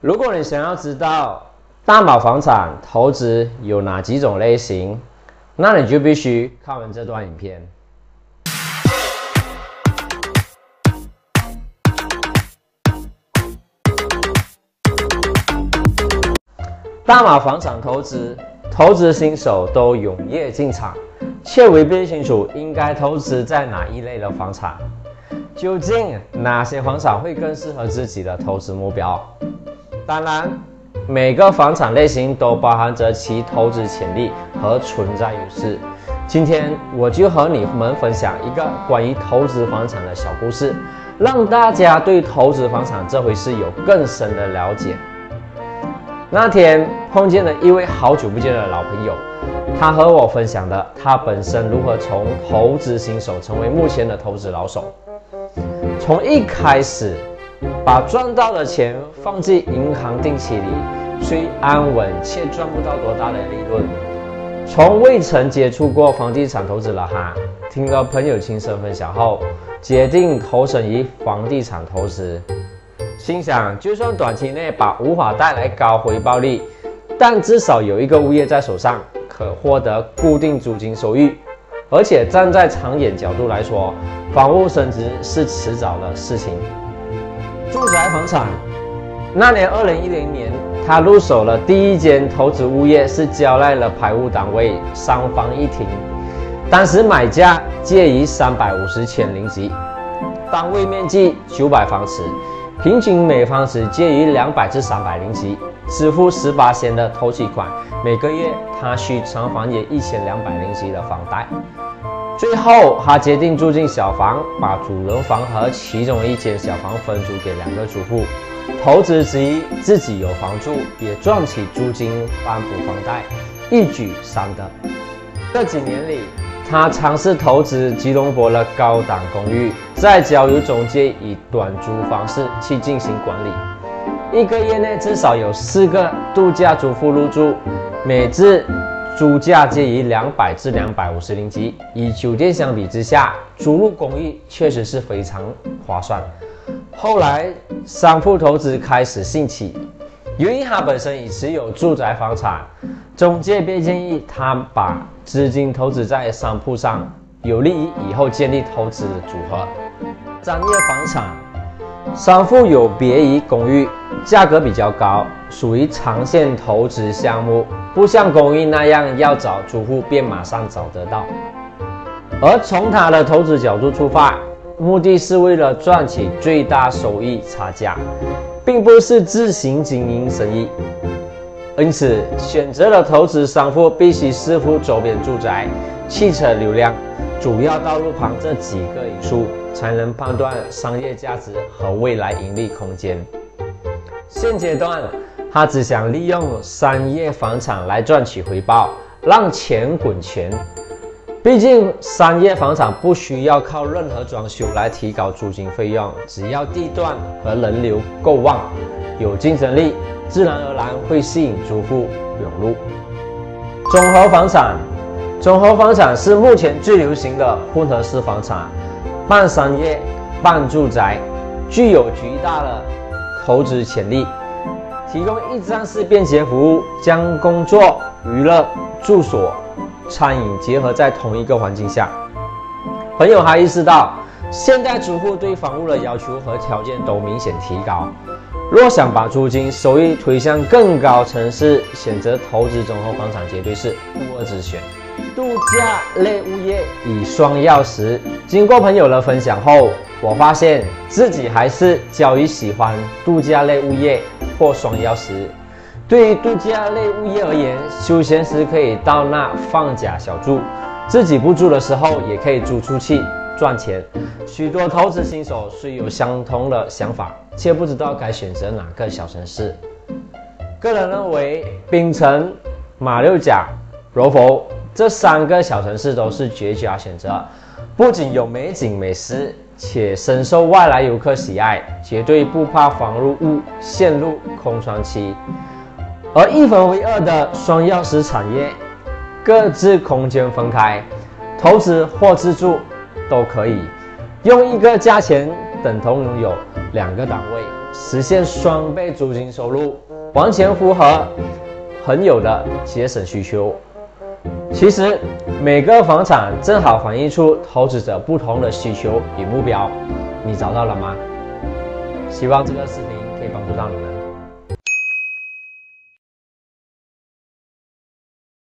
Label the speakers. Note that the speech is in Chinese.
Speaker 1: 如果你想要知道大马房产投资有哪几种类型，那你就必须看完这段影片。大马房产投资，投资新手都踊跃进场，却未必清楚应该投资在哪一类的房产。究竟哪些房产会更适合自己的投资目标？当然，每个房产类型都包含着其投资潜力和存在优势。今天我就和你们分享一个关于投资房产的小故事，让大家对投资房产这回事有更深的了解。那天碰见了一位好久不见的老朋友，他和我分享的他本身如何从投资新手成为目前的投资老手，从一开始。把赚到的钱放进银行定期里，虽安稳却赚不到多大的利润。从未曾接触过房地产投资的他，听了朋友亲身分享后，决定投身于房地产投资。心想，就算短期内把无法带来高回报率，但至少有一个物业在手上，可获得固定租金收益。而且站在长远角度来说，房屋升值是迟早的事情。住宅房产，那年二零一零年，他入手了第一间投资物业，是交赖了排污单位，三房一厅，当时买价介于三百五十千零吉，单位面积九百方尺，平均每方尺介于两百至三百零吉，支付十八千的头期款，每个月他需偿还也一千两百零吉的房贷。最后，他决定住进小房，把主人房和其中一间小房分租给两个住户，投资之一自己有房住，也赚起租金帮补房贷，一举三得。这几年里，他尝试投资吉隆坡的高档公寓，在交由中介以短租方式去进行管理，一个月内至少有四个度假租户入住，每次。租价介于两百至两百五十零级，与酒店相比之下，租入公寓确实是非常划算。后来商铺投资开始兴起，由于他本身已持有住宅房产，中介便建议他把资金投资在商铺上，有利于以后建立投资组合。商业房产，商铺有别于公寓，价格比较高，属于长线投资项目。不像公寓那样要找租户便马上找得到，而从他的投资角度出发，目的是为了赚取最大收益差价，并不是自行经营生意。因此，选择了投资商铺必须视乎周边住宅、汽车流量、主要道路旁这几个因素，才能判断商业价值和未来盈利空间。现阶段。他只想利用商业房产来赚取回报，让钱滚钱。毕竟商业房产不需要靠任何装修来提高租金费用，只要地段和人流够旺，有竞争力，自然而然会吸引租户涌入。综合房产，综合房产是目前最流行的混合式房产，半商业半住宅，具有巨大的投资潜力。提供一站式便捷服务，将工作、娱乐、住所、餐饮结合在同一个环境下。朋友还意识到，现代租户对房屋的要求和条件都明显提高。若想把租金收益推向更高层次，选择投资综合房产绝对是不二之选。度假类物业以双钥匙。经过朋友的分享后，我发现自己还是较为喜欢度假类物业。或双钥匙，对于度假类物业而言，休闲时可以到那放假小住，自己不住的时候也可以租出去赚钱。许多投资新手虽有相同的想法，却不知道该选择哪个小城市。个人认为，槟城、马六甲、柔佛这三个小城市都是绝佳选择，不仅有美景美食。且深受外来游客喜爱，绝对不怕房入物陷入空窗期。而一分为二的双钥匙产业，各自空间分开，投资或自住都可以，用一个价钱等同拥有两个单位，实现双倍租金收入，完全符合恒有的节省需求。其实每个房产正好反映出投资者不同的需求与目标，你找到了吗？希望这个视频可以帮助到你们。